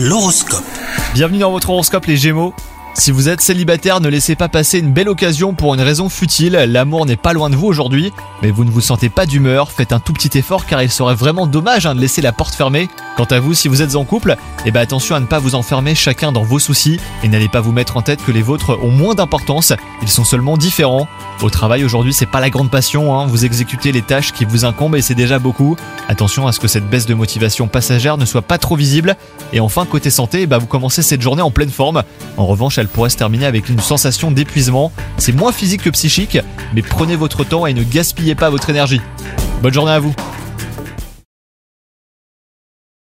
L'horoscope. Bienvenue dans votre horoscope les Gémeaux. Si vous êtes célibataire, ne laissez pas passer une belle occasion pour une raison futile. L'amour n'est pas loin de vous aujourd'hui, mais vous ne vous sentez pas d'humeur. Faites un tout petit effort car il serait vraiment dommage hein, de laisser la porte fermée. Quant à vous, si vous êtes en couple, eh ben attention à ne pas vous enfermer chacun dans vos soucis et n'allez pas vous mettre en tête que les vôtres ont moins d'importance. Ils sont seulement différents. Au travail aujourd'hui, c'est pas la grande passion. hein. Vous exécutez les tâches qui vous incombent et c'est déjà beaucoup. Attention à ce que cette baisse de motivation passagère ne soit pas trop visible. Et enfin, côté santé, eh ben, vous commencez cette journée en pleine forme. En revanche, elle pourrait se terminer avec une sensation d'épuisement. C'est moins physique que psychique, mais prenez votre temps et ne gaspillez pas votre énergie. Bonne journée à vous